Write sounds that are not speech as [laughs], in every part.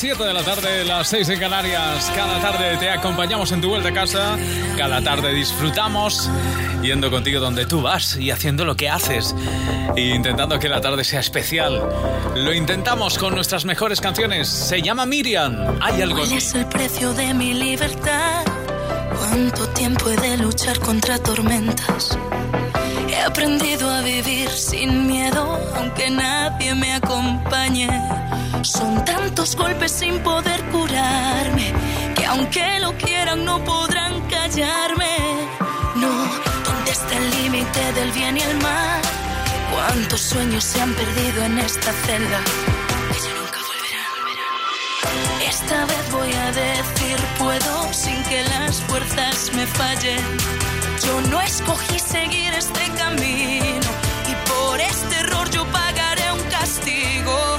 7 de la tarde, las 6 en Canarias. Cada tarde te acompañamos en tu vuelta a casa. Cada tarde disfrutamos yendo contigo donde tú vas y haciendo lo que haces. E intentando que la tarde sea especial. Lo intentamos con nuestras mejores canciones. Se llama Miriam. Hay algo. ¿Cuál es el precio de mi libertad? ¿Cuánto tiempo he de luchar contra tormentas? He aprendido a vivir sin miedo, aunque nadie me acompañe. Son tantos golpes sin poder curarme, que aunque lo quieran no podrán callarme. No, ¿dónde está el límite del bien y el mal? ¿Cuántos sueños se han perdido en esta celda? Nunca. Esta vez voy a decir puedo sin que las fuerzas me fallen. Yo no escogí seguir este camino y por este error yo pagaré un castigo.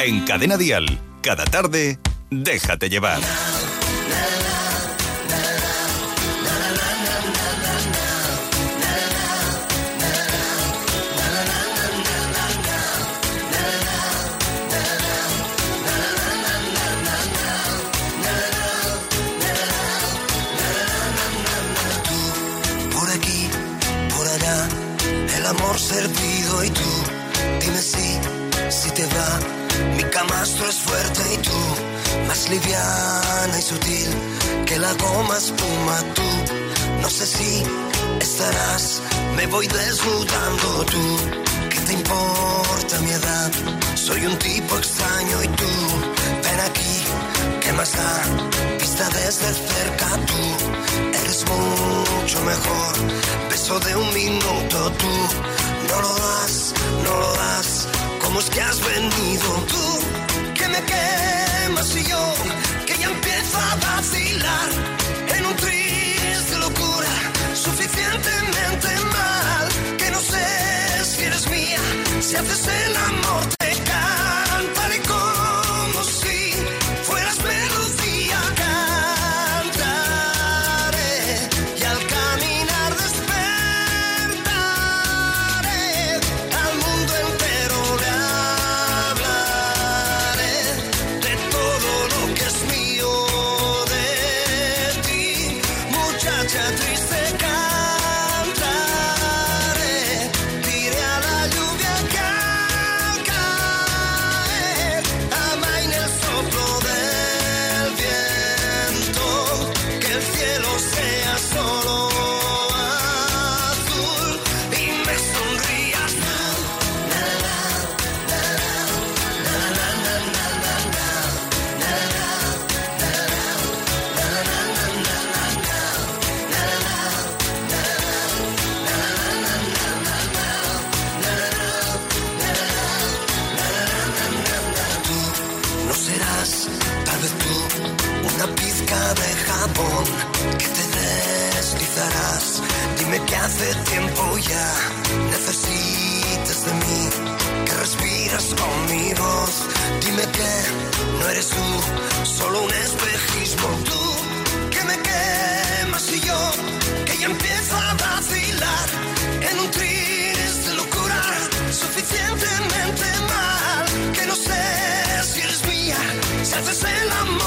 En Cadena Dial, cada tarde, déjate llevar. Camastro es fuerte y tú, más liviana y sutil que la goma espuma tú, no sé si estarás, me voy desnudando tú, ¿qué te importa mi edad? Soy un tipo extraño y tú, ven aquí, ¿qué más da? Vista desde cerca tú, eres mucho mejor, beso de un minuto tú, no lo das, no lo das, ¿cómo es que has venido tú? Me quemas yo, que ya empiezo a vacilar en un triste locura, suficientemente mal, que no sé si eres mía, si haces el amor sea solo Dime que no eres tú, solo un espejismo. Tú que me quemas y yo que ya empiezo a vacilar en un tris de locura suficientemente mal que no sé si eres mía, si haces el amor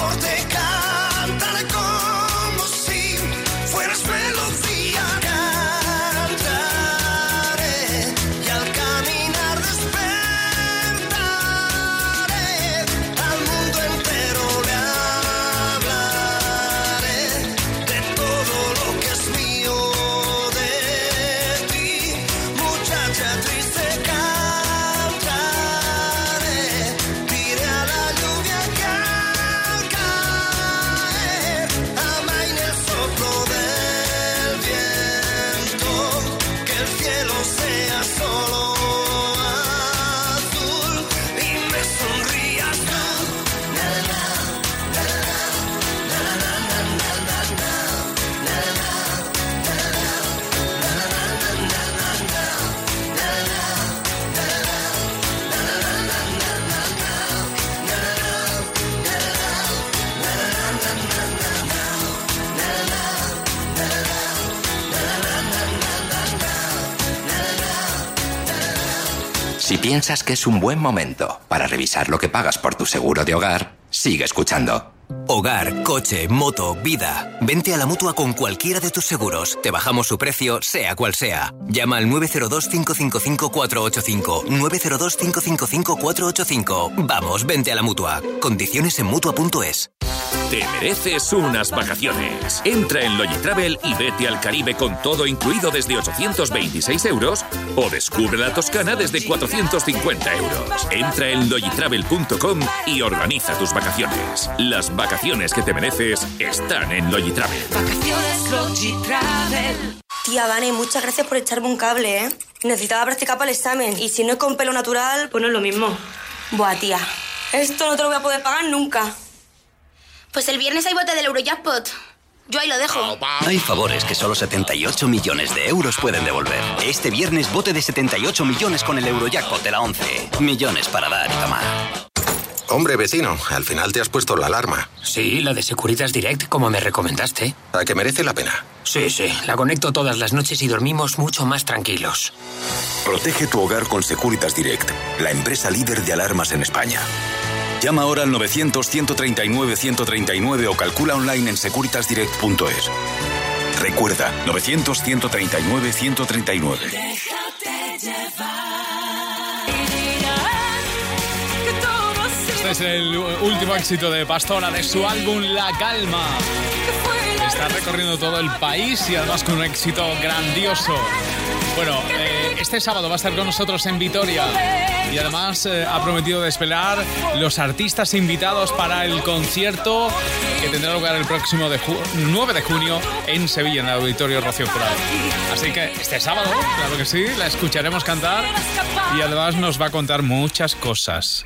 piensas que es un buen momento para revisar lo que pagas por tu seguro de hogar, sigue escuchando. Hogar, coche, moto, vida. Vente a la mutua con cualquiera de tus seguros. Te bajamos su precio, sea cual sea. Llama al 902-555-485. 902-555-485. Vamos, vente a la mutua. Condiciones en mutua.es. Te mereces unas vacaciones. Entra en Logitravel y vete al Caribe con todo incluido desde 826 euros o descubre la Toscana desde 450 euros. Entra en logitravel.com y organiza tus vacaciones. Las vacaciones que te mereces están en Logitravel. Vacaciones Logitravel. Tía Vane, muchas gracias por echarme un cable, ¿eh? Necesitaba practicar para el examen y si no es con pelo natural, pues no es lo mismo. Buah, tía, esto no te lo voy a poder pagar nunca. Pues el viernes hay bote del Eurojackpot. Yo ahí lo dejo. Hay favores que solo 78 millones de euros pueden devolver. Este viernes bote de 78 millones con el Eurojackpot de la 11. Millones para dar y tomar. Hombre, vecino, al final te has puesto la alarma. Sí, la de Securitas Direct, como me recomendaste. ¿A que merece la pena? Sí, sí, la conecto todas las noches y dormimos mucho más tranquilos. Protege tu hogar con Securitas Direct, la empresa líder de alarmas en España. Llama ahora al 900-139-139 o calcula online en securitasdirect.es. Recuerda, 900-139-139. Este es el último éxito de Pastora de su álbum La Calma. Está recorriendo todo el país y además con un éxito grandioso. Bueno, eh, este sábado va a estar con nosotros en Vitoria y además eh, ha prometido despelar los artistas invitados para el concierto que tendrá lugar el próximo de 9 de junio en Sevilla, en el Auditorio Rocío Jurado. Así que este sábado, claro que sí, la escucharemos cantar y además nos va a contar muchas cosas.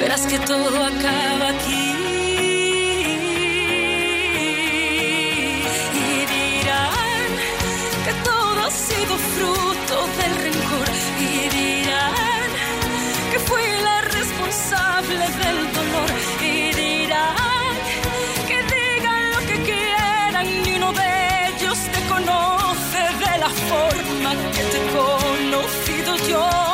verás que todo acaba aquí. Y dirán que todo ha sido fruto del rencor. Y dirán que fui la responsable del dolor. Y dirán que digan lo que quieran, ni uno de ellos te conoce de la forma que te he conocido yo.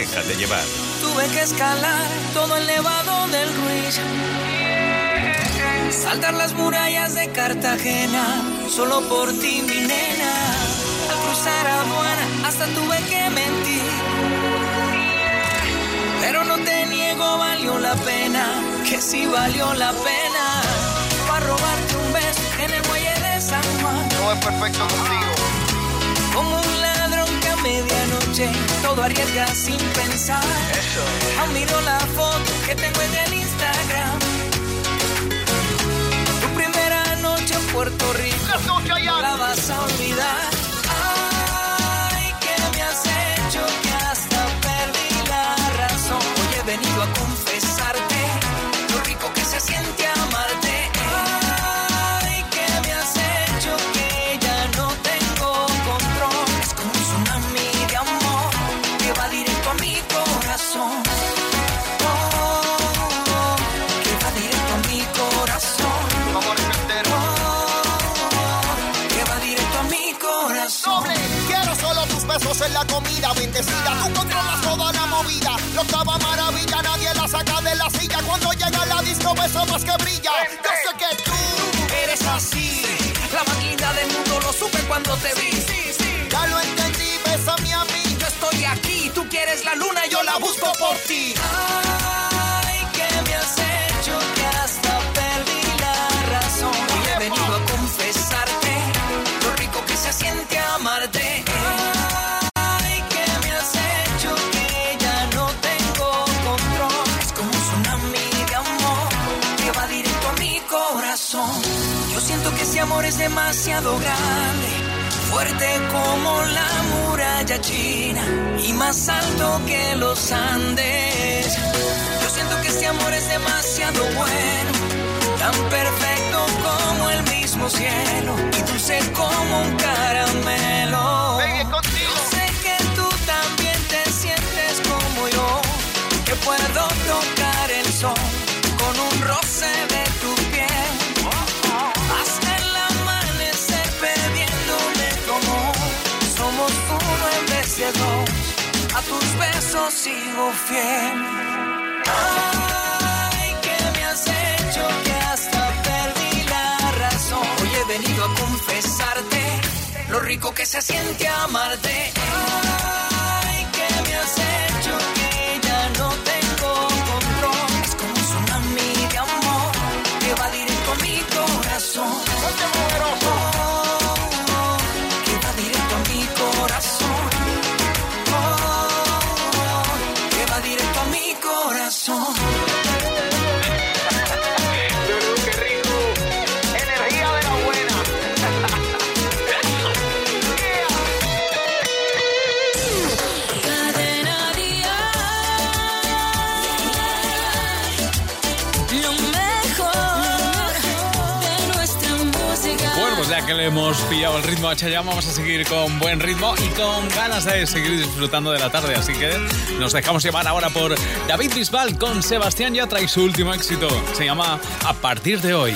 Déjate llevar. Tuve que escalar todo el nevado del Ruiz. Saltar las murallas de Cartagena, solo por ti, mi nena. Al cruzar aduana, hasta tuve que mentir. Pero no te niego, valió la pena, que sí valió la pena. Para robarte un beso en el muelle de San Juan. No es perfecto contigo. Medianoche todo arriesga sin pensar. Eso. Aún miro la foto que tengo en el Instagram. Tu primera noche en Puerto Rico. No la vas a olvidar. Ay, que me has hecho que hasta perdí la razón. Hoy he venido a confesarte lo rico que se siente La octava maravilla, nadie la saca de la silla. Cuando llega la disco, beso más que brilla. Yo sé que tú Eres así, la más linda del mundo, lo supe cuando te vi. ya lo entendí, bésame a mí. Yo estoy aquí, tú quieres la luna, yo la busco por ti. Ay, ese amor es demasiado grande, fuerte como la muralla china y más alto que los Andes. Yo siento que ese amor es demasiado bueno, tan perfecto como el mismo cielo y dulce como un caramelo. Yo sé que tú también te sientes como yo, que puedo tocar el sol besos sigo fiel. Ay, que me has hecho que hasta perdí la razón. Hoy he venido a confesarte lo rico que se siente amarte. Ay, que me has hecho que ya no tengo control. Es como un tsunami de amor que va directo a mi corazón. que le hemos pillado el ritmo a Chayam, vamos a seguir con buen ritmo y con ganas de seguir disfrutando de la tarde. Así que nos dejamos llevar ahora por David Bisbal con Sebastián Yatra y su último éxito. Se llama A partir de hoy.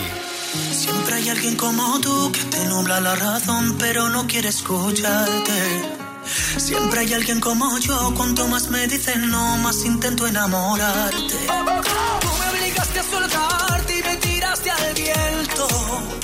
Siempre hay alguien como tú que te nubla la razón, pero no quiere escucharte. Siempre hay alguien como yo, cuanto más me dicen no, más intento enamorarte. Tú me obligaste a soltarte y me tiraste al viento.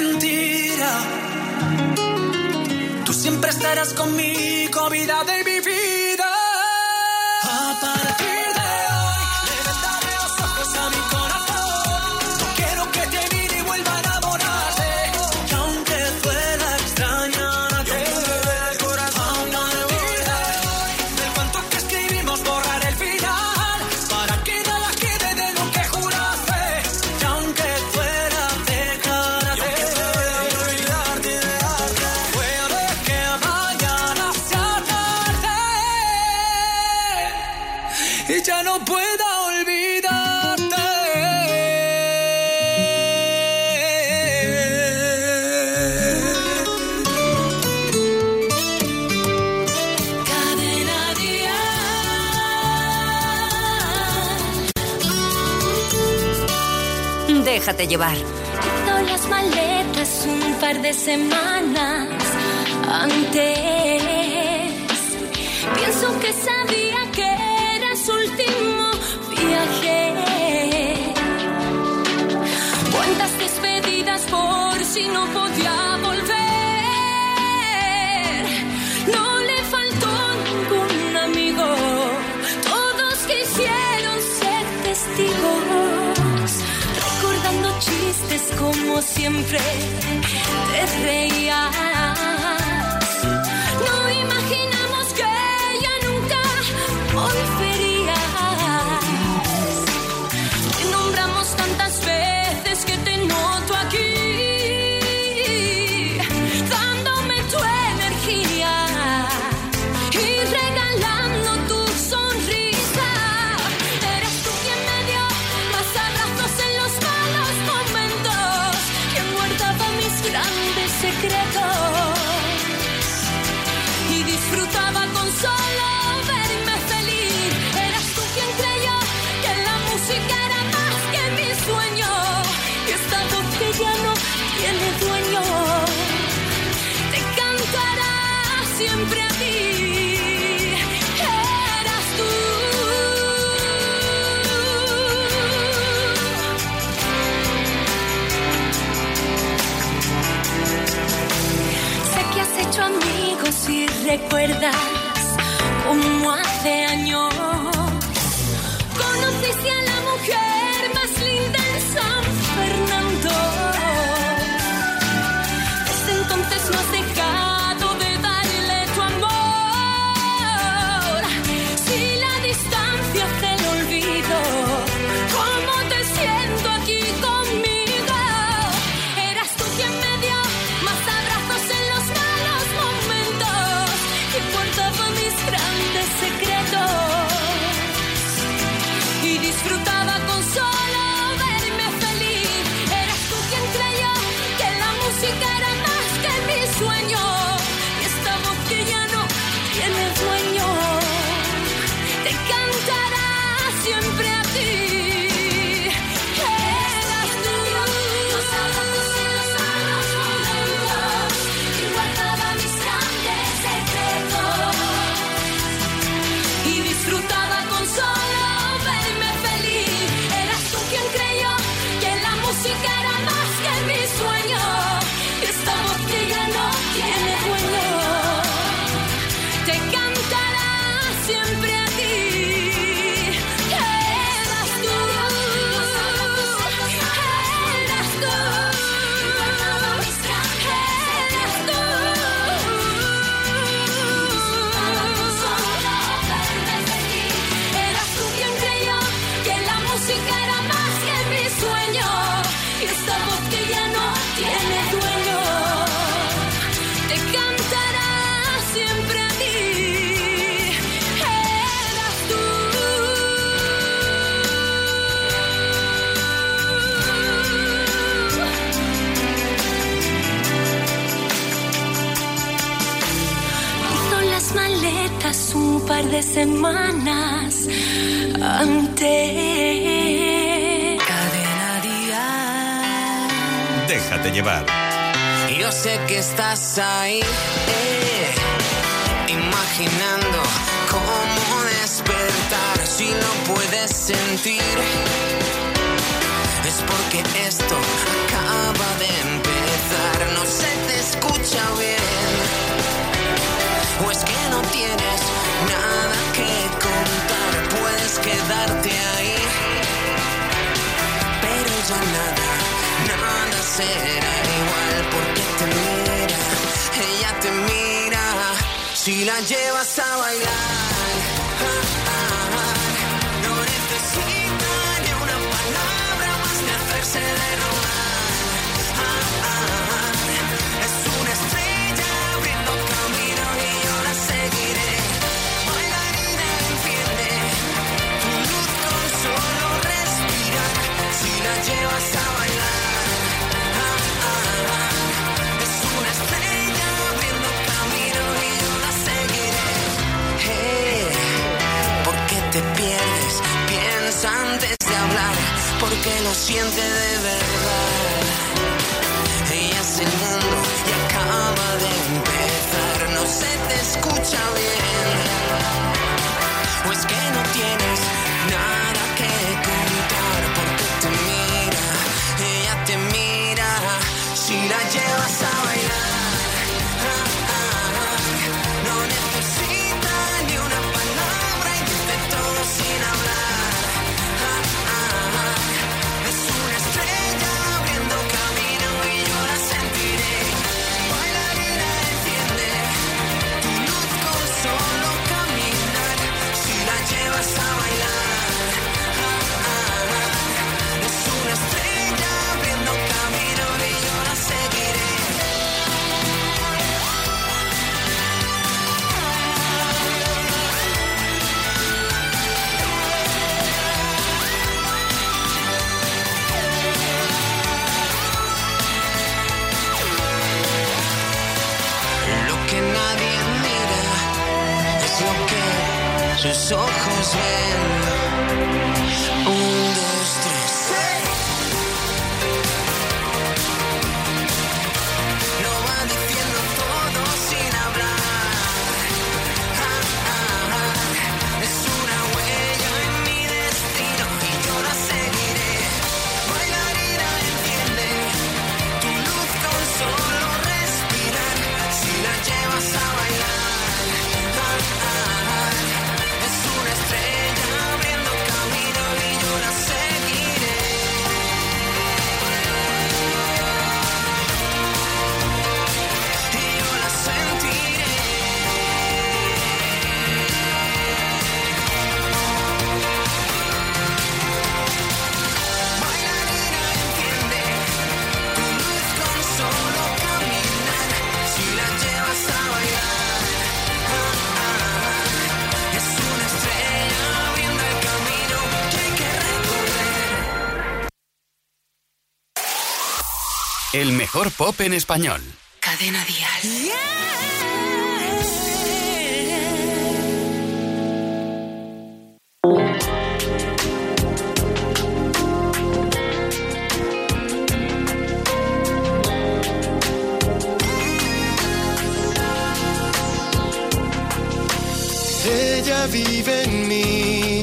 mentira. Tú siempre estarás conmigo, vida del déjate llevar. Quito las maletas un par de semanas antes. Pienso que sabía que era su último viaje. Cuántas despedidas por si no podía siempre te reías. recuerdas Si la llevas a bailar, no necesita ni una palabra más de hacerse de rogar. antes de hablar, porque lo siente de verdad. Ella es el mundo y acaba de empezar, no se te escucha bien. O es que no tienes nada que contar, porque te mira, ella te mira, si la llevas a mejor pop en español. Cadena Dial. Ella vive en mí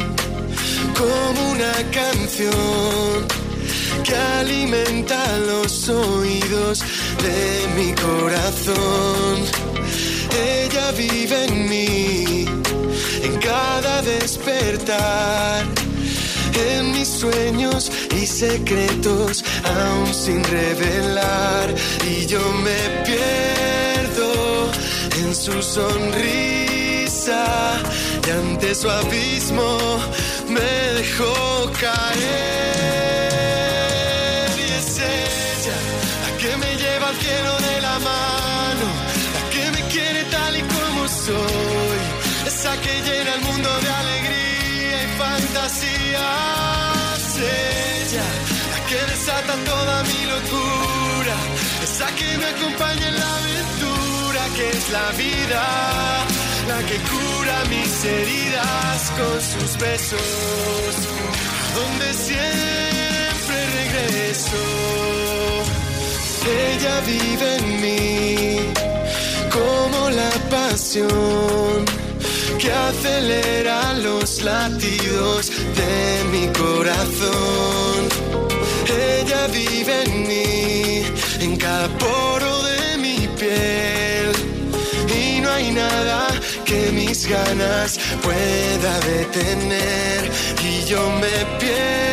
como una canción que alimenta los oídos de mi corazón. Ella vive en mí en cada despertar, en mis sueños y secretos aún sin revelar. Y yo me pierdo en su sonrisa y ante su abismo me dejó caer. Y ella la que me lleva al cielo de la mano, la que me quiere tal y como soy, esa que llena el mundo de alegría y fantasías. Ella, la que desata toda mi locura, esa que me acompaña en la aventura que es la vida la que cura mis heridas con sus besos, donde siempre Ella vive en mí como la pasión que acelera los latidos de mi corazón. Ella vive en mí, en cada poro de mi piel. Y no hay nada que mis ganas pueda detener. Y yo me pierdo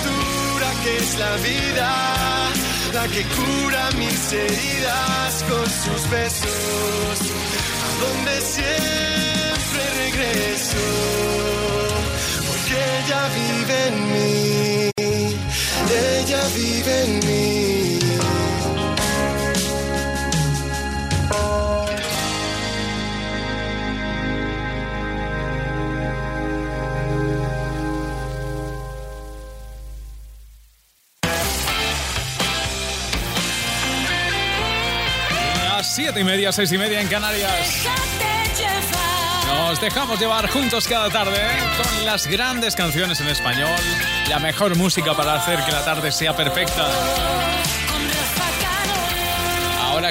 que es la vida, la que cura mis heridas con sus besos, a donde siempre regreso, porque ella vive en mí, ella vive en mí. Seis y media en Canarias. Nos dejamos llevar juntos cada tarde ¿eh? con las grandes canciones en español, la mejor música para hacer que la tarde sea perfecta.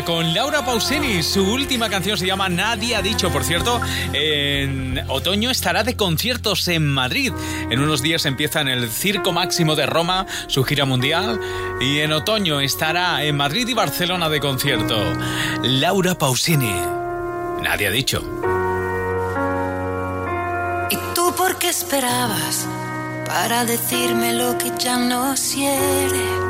Con Laura Pausini, su última canción se llama Nadie ha dicho. Por cierto, en otoño estará de conciertos en Madrid. En unos días empieza en el Circo Máximo de Roma su gira mundial y en otoño estará en Madrid y Barcelona de concierto. Laura Pausini. Nadie ha dicho. ¿Y tú por qué esperabas para decirme lo que ya no quiere?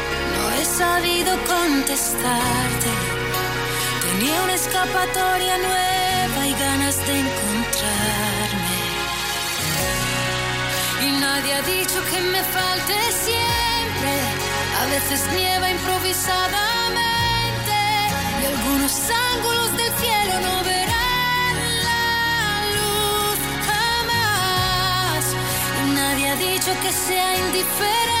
sabido contestarte. Tenía una escapatoria nueva y ganas de encontrarme. Y nadie ha dicho que me falte siempre. A veces nieva improvisadamente. Y algunos ángulos del cielo no verán la luz jamás. Y nadie ha dicho que sea indiferente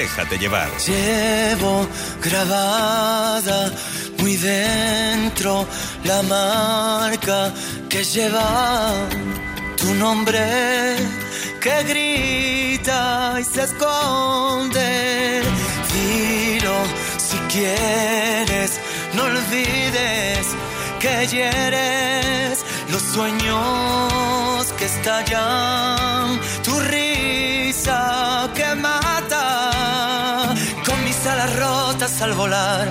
Déjate llevar. Llevo grabada muy dentro la marca que lleva tu nombre que grita y se esconde. Dilo si quieres, no olvides que hieres los sueños que estallan, tu risa que mata, al volar,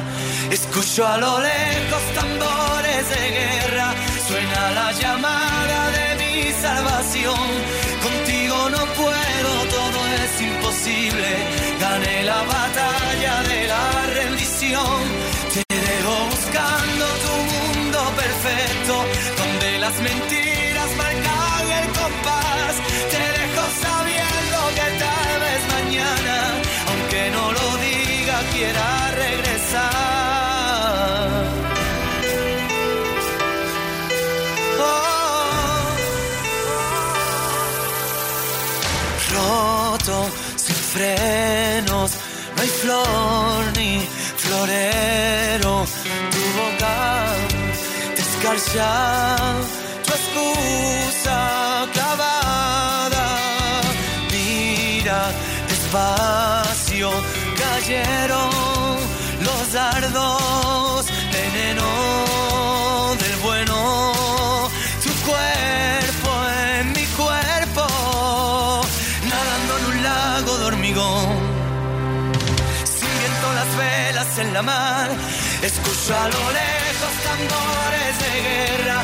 escucho a lo lejos tambores de guerra, suena la llamada de mi salvación, contigo no puedo, todo es imposible, gané la batalla de la rendición, te dejo buscando tu mundo perfecto, donde las mentiras marcan el compás. Te dejo sabiendo que tal vez mañana, aunque no lo diga, quiera frenos, no hay flor ni florero. Tu boca te escarcha, tu excusa clavada. Mira despacio, cayeron los dardos, mar. Escucho a lo lejos tambores de guerra,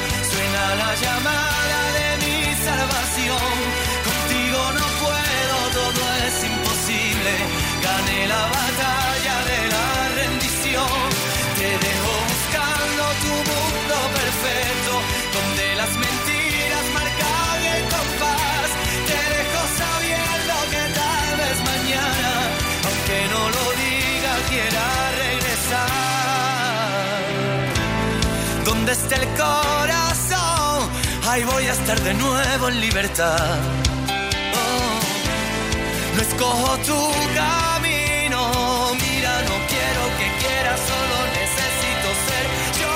Esté el corazón, ahí voy a estar de nuevo en libertad. Oh, no escojo tu camino, mira, no quiero que quieras, solo necesito ser yo.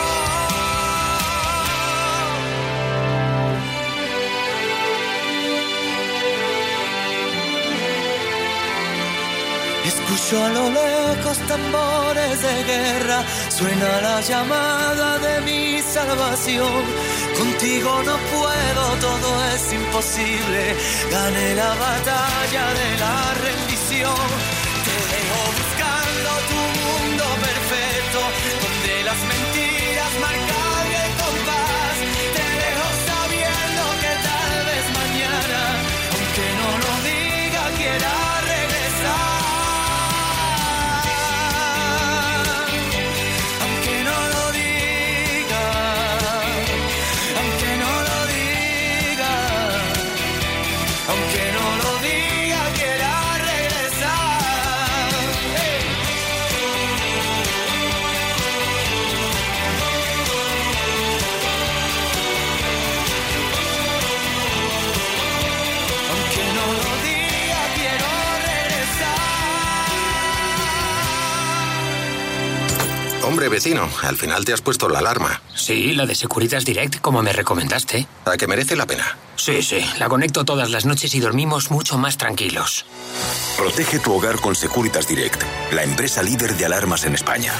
Escucho a lo lejos tambores de guerra, Suena la llamada de mi salvación. Contigo no puedo, todo es imposible. Gané la batalla de la rendición. Te dejo buscando tu mundo perfecto, donde las mentiras marcan el compás. Te dejo sabiendo que tal vez mañana, aunque no lo diga, quiera. Vecino, al final te has puesto la alarma. Sí, la de Securitas Direct, como me recomendaste. ¿A que merece la pena? Sí, sí, la conecto todas las noches y dormimos mucho más tranquilos. Protege tu hogar con Securitas Direct, la empresa líder de alarmas en España.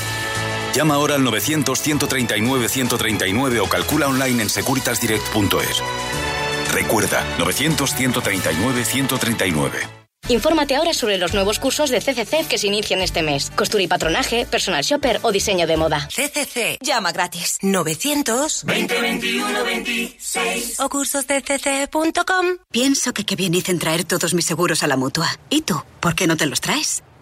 Llama ahora al 900-139-139 o calcula online en securitasdirect.es. Recuerda, 900-139-139. Infórmate ahora sobre los nuevos cursos de CCC que se inician este mes. Costura y patronaje, personal shopper o diseño de moda. CCC. Llama gratis. 900 20 21 26. o cursosdecc.com. Pienso que qué bien dicen traer todos mis seguros a la mutua. ¿Y tú? ¿Por qué no te los traes?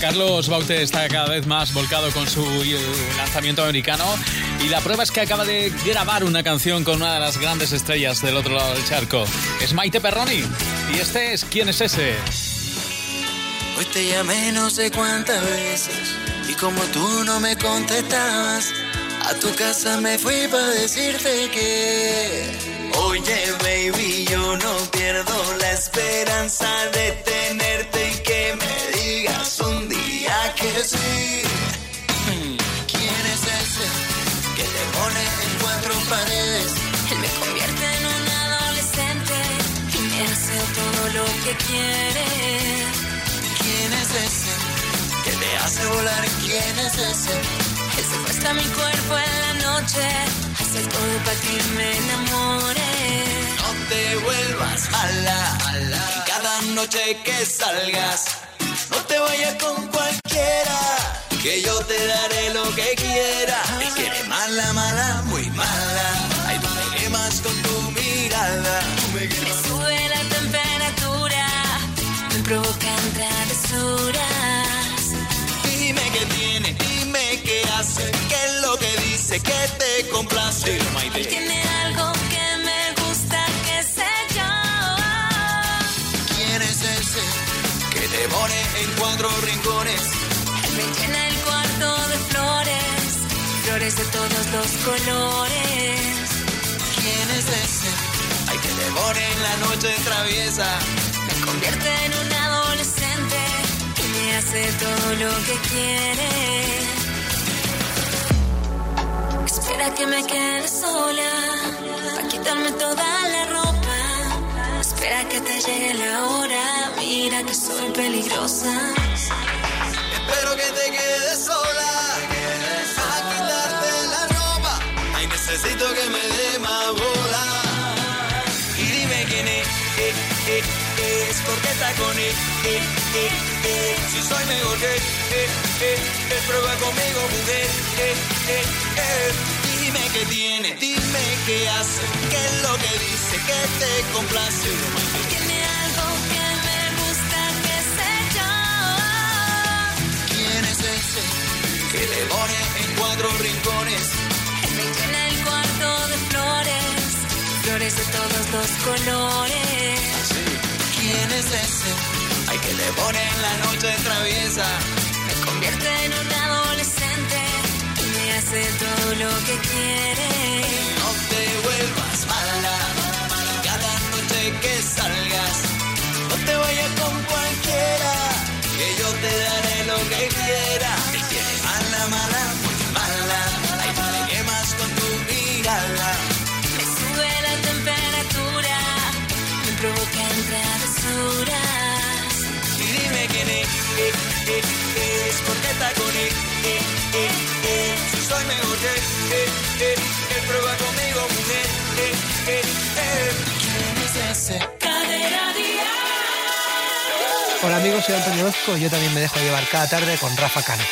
Carlos Baute está cada vez más volcado con su eh, lanzamiento americano y la prueba es que acaba de grabar una canción con una de las grandes estrellas del otro lado del charco. Es Maite Perroni. Y este es ¿Quién es ese? Hoy te llamé no sé cuántas veces y como tú no me contestabas, a tu casa me fui para decirte que... Oye baby, yo no pierdo la esperanza de ¿Quién es ese que te pone en cuatro paredes? Él me convierte en un adolescente y me hace todo lo que quiere. ¿Quién es ese que te hace volar? ¿Quién es ese? Él secuestra mi cuerpo en la noche, hace todo para que me enamore. No te vuelvas mala, y cada noche que salgas, no te vayas con que yo te daré lo que quiera. Es que eres mala, mala, muy mala. Ay, tú me quemas con tu mirada. Me sube la temperatura, me provocan travesuras. Dime qué tiene, dime qué hace, qué es lo que dice, que te complace. Él tiene algo que me gusta, que sé yo. ¿Quién es ese que te pone en cuatro rincones? Me llena el cuarto de flores, flores de todos los colores. ¿Quién es ese? Ay, que te pone en la noche traviesa. Me convierte en un adolescente y me hace todo lo que quiere. Espera que me quede sola, para quitarme toda la ropa. Espera que te llegue la hora, mira que soy peligrosa. Espero que te quedes sola. A quitarte la ropa. Ay, necesito que me dé más bola. Y dime quién es, eh, eh, eh, es porque está con él. Eh, eh. Si soy mejor que él, prueba conmigo, mujer. Dime qué tiene, dime qué hace, qué es lo que dice, que te complace. ¿Quién es ese que te pone en cuatro rincones? Me llena el cuarto de flores, flores de todos los colores. ¿Quién es ese? Ay, que te pone en la noche traviesa. Me convierte en un adolescente y me hace todo lo que quiere. No te vuelvas mala. Cada noche que salgas, no te vayas con cualquiera. Que yo te daré lo que quiera. Él tiene mala, mala, muy mala. Ay, tú me quemas con tu mirada. Me sube la temperatura, me provocan travesuras. Y dime quién es, eh, eh, eh, es porque está con él. Eh, eh, eh. Si soy mejor que él, eh, eh, él prueba conmigo, mujer. Eh, eh, eh. ¿Quién es ese? Cadera Hola amigos, soy Antonio Orozco y yo también me dejo llevar cada tarde con Rafa Cano.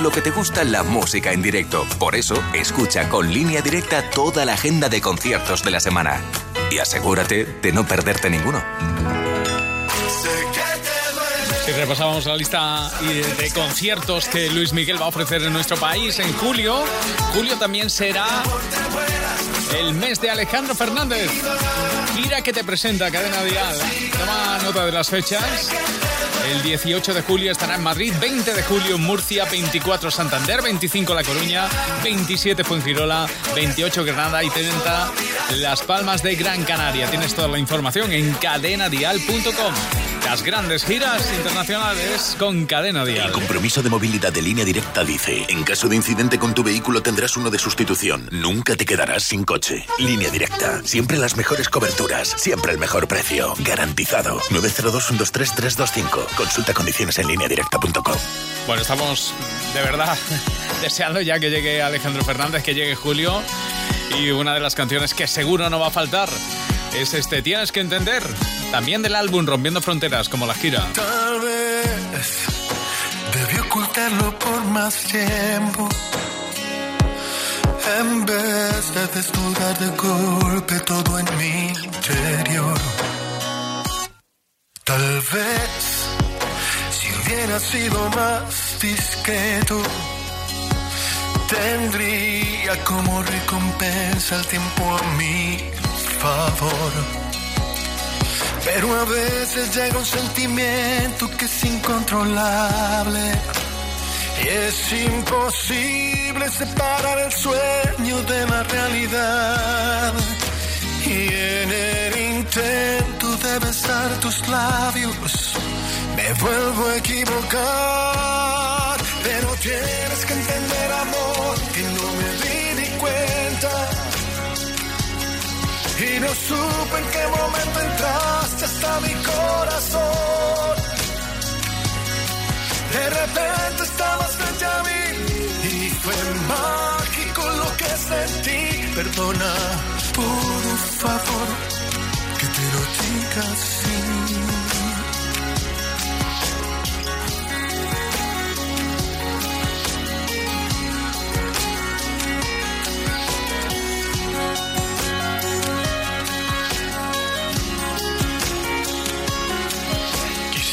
Lo que te gusta la música en directo. Por eso, escucha con línea directa toda la agenda de conciertos de la semana. Y asegúrate de no perderte ninguno. Si repasamos la lista y- de conciertos que Luis Miguel va a ofrecer en nuestro país en julio, julio también será el mes de Alejandro Fernández. Gira que te presenta Cadena Dial. Toma nota de las fechas. El 18 de julio estará en Madrid, 20 de julio en Murcia, 24 Santander, 25 La Coruña, 27 Fuengirola, 28 Granada y 30 Las Palmas de Gran Canaria. Tienes toda la información en cadenadial.com. Las grandes giras internacionales con Cadena Dial. El compromiso de movilidad de línea directa dice, en caso de incidente con tu vehículo tendrás uno de sustitución. Nunca te quedarás sin coche. Línea directa, siempre las mejores coberturas, siempre el mejor precio. Garantizado. 902-123-325. Consulta condiciones en línea directa.com. Bueno, estamos de verdad [laughs] deseando ya que llegue Alejandro Fernández, que llegue Julio. Y una de las canciones que seguro no va a faltar es este Tienes que entender. También del álbum Rompiendo Fronteras, como la gira. Tal vez debí ocultarlo por más tiempo. En vez de desnudar de golpe todo en mi interior. Tal vez si hubiera sido más discreto, tendría como recompensa el tiempo a mi favor. Pero a veces llega un sentimiento que es incontrolable. Y es imposible separar el sueño de la realidad. Y en el intento de besar tus labios, me vuelvo a equivocar. Pero tienes que entender, amor, Y no supe en qué momento entraste hasta mi corazón. De repente estabas frente a mí y fue mágico lo que sentí. Perdona, por favor, que te lo diga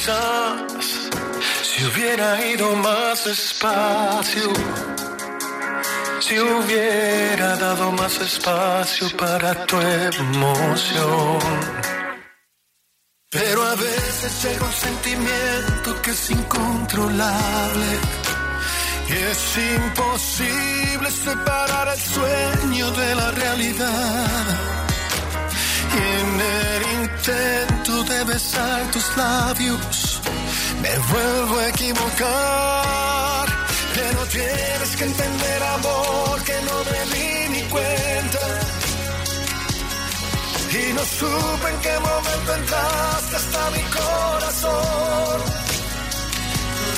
Si hubiera ido más despacio, si hubiera dado más espacio para tu emoción. Pero a veces llega un sentimiento que es incontrolable y es imposible separar el sueño de la realidad. Y en el intento de besar tus labios, me vuelvo a equivocar. Pero tienes que entender, amor, que no me di ni cuenta. Y no supe en qué momento entraste hasta mi corazón.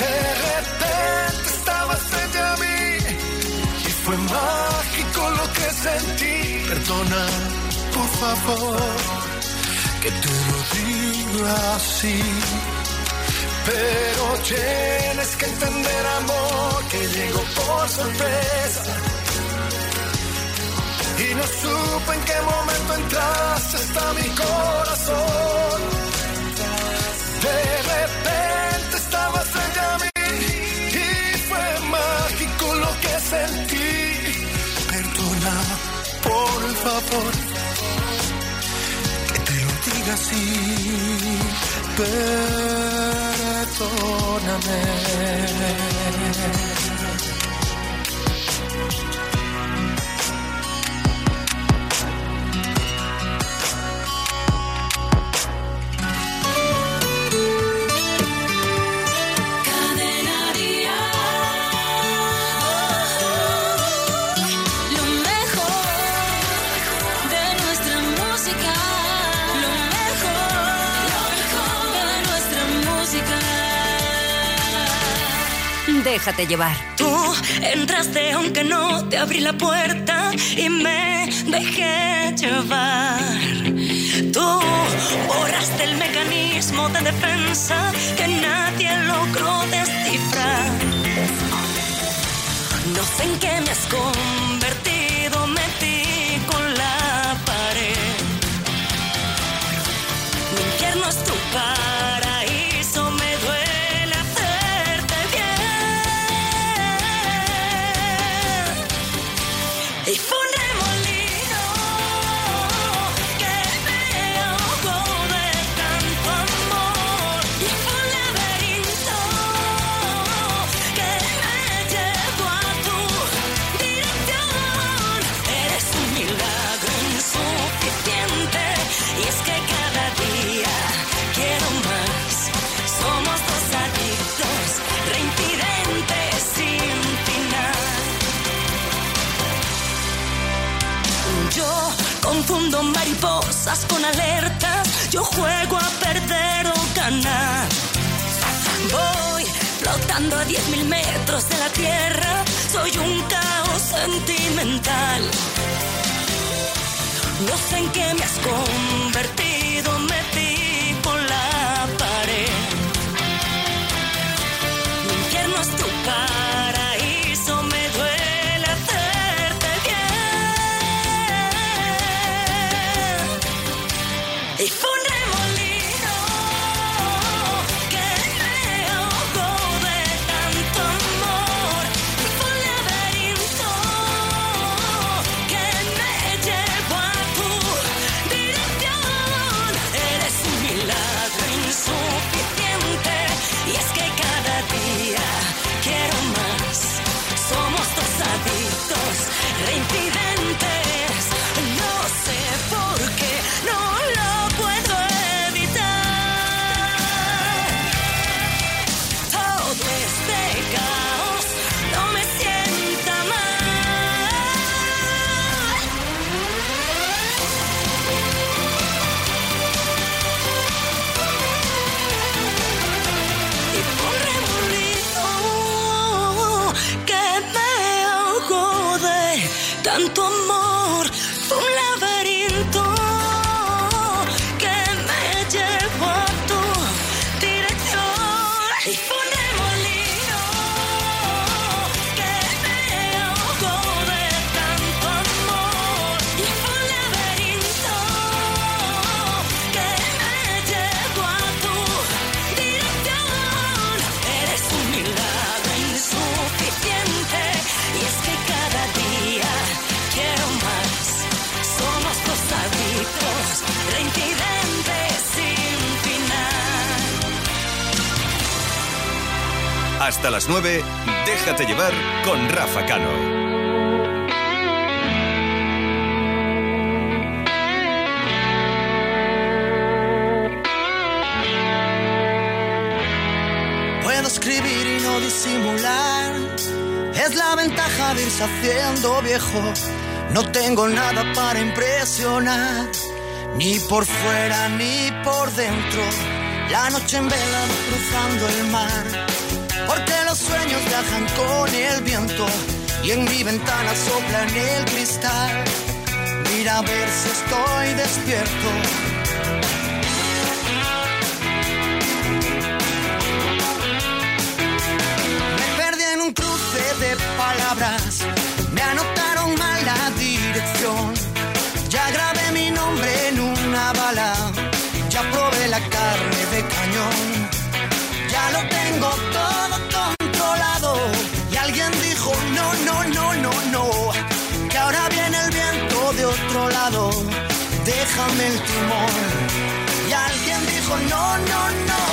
De repente estabas frente a mí y fue mágico lo que sentí. Perdona, por favor, que te lo diga así. Pero tienes que entender, amor, que llegó por sorpresa. Y no supe en qué momento entraste hasta mi corazón. De repente estabas frente a mí y fue mágico lo que sentí. Perdona, por favor, así. Perdóname. Déjate llevar. Tú entraste aunque no te abrí la puerta y me dejé llevar. Tú borraste el mecanismo de defensa que nadie logró descifrar. No sé en qué me has convertido, metí con la pared. Mi infierno es tu paraíso, con alertas. Yo juego a perder o ganar. Voy flotando a 10.000 metros de la tierra. Soy un caos sentimental. No sé en qué me has convertido. Las 9, déjate llevar con Rafa Cano. Puedo escribir y no disimular. Es la ventaja de irse haciendo viejo. No tengo nada para impresionar. Ni por fuera ni por dentro. La noche en vela cruzando el mar. Porque los sueños viajan con el viento. Y en mi ventana sopla en el cristal. Mira a ver si estoy despierto. Me perdí en un cruce de palabras, me anotaron mal la dirección. Ya grabé mi nombre en una bala, ya probé la carne de cañón. Ya lo tengo Déjame el timón. Y alguien dijo, no, no, no.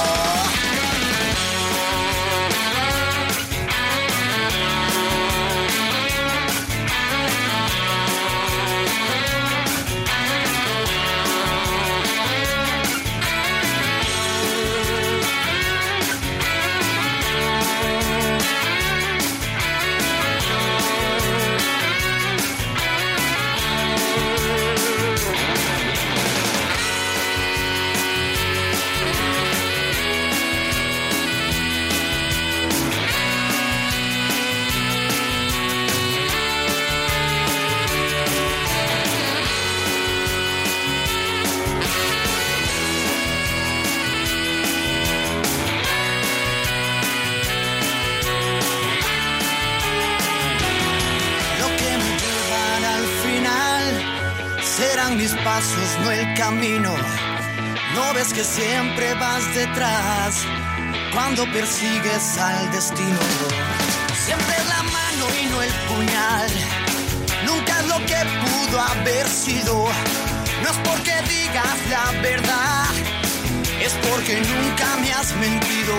El camino. No ves que siempre vas detrás cuando persigues al destino. Siempre es la mano y no el puñal. Nunca es lo que pudo haber sido. No es porque digas la verdad, es porque nunca me has mentido.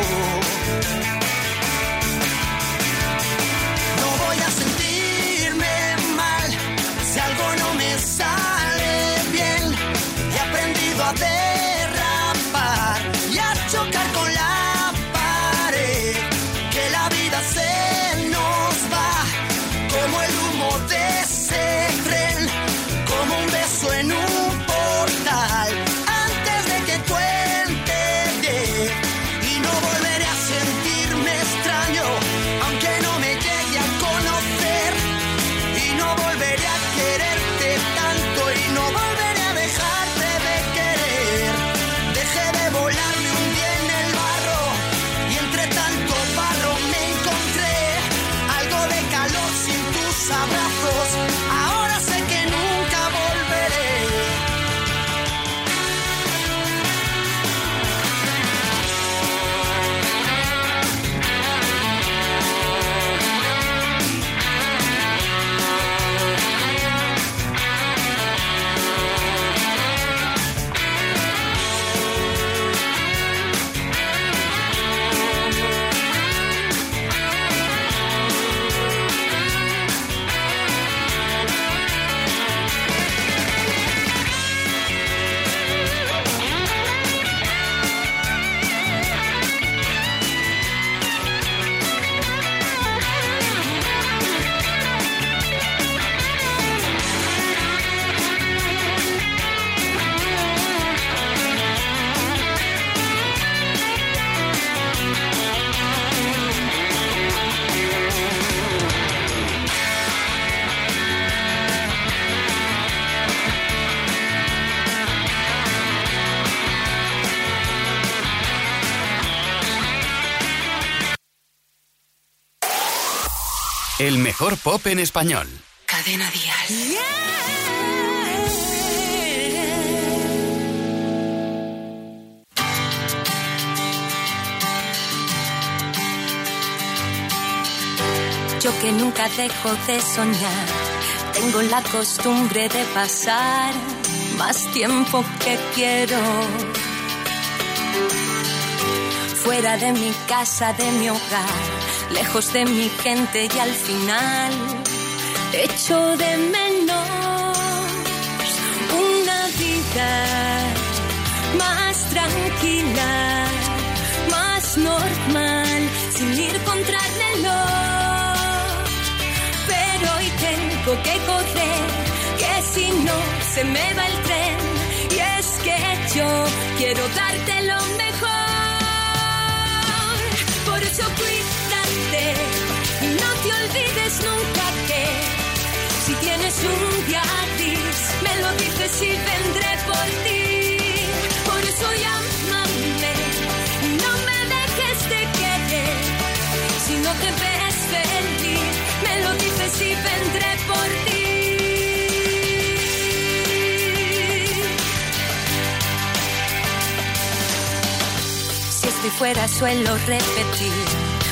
Mejor pop en español. Cadena Dial. Yo que nunca dejo de soñar, tengo la costumbre de pasar más tiempo que quiero. Fuera de mi casa, de mi hogar, lejos de mi gente y al final echo de menos una vida más tranquila, más normal, sin ir contra el reloj. Pero hoy tengo que correr, que si no se me va el tren. Y es que yo quiero darte lo mejor. Por eso y no te olvides nunca que si tienes un día gris, me lo dices y vendré por ti. Por eso llámame no me dejes de querer. Si no te ves feliz, me lo dices y vendré por ti. Si estoy fuera suelo repetir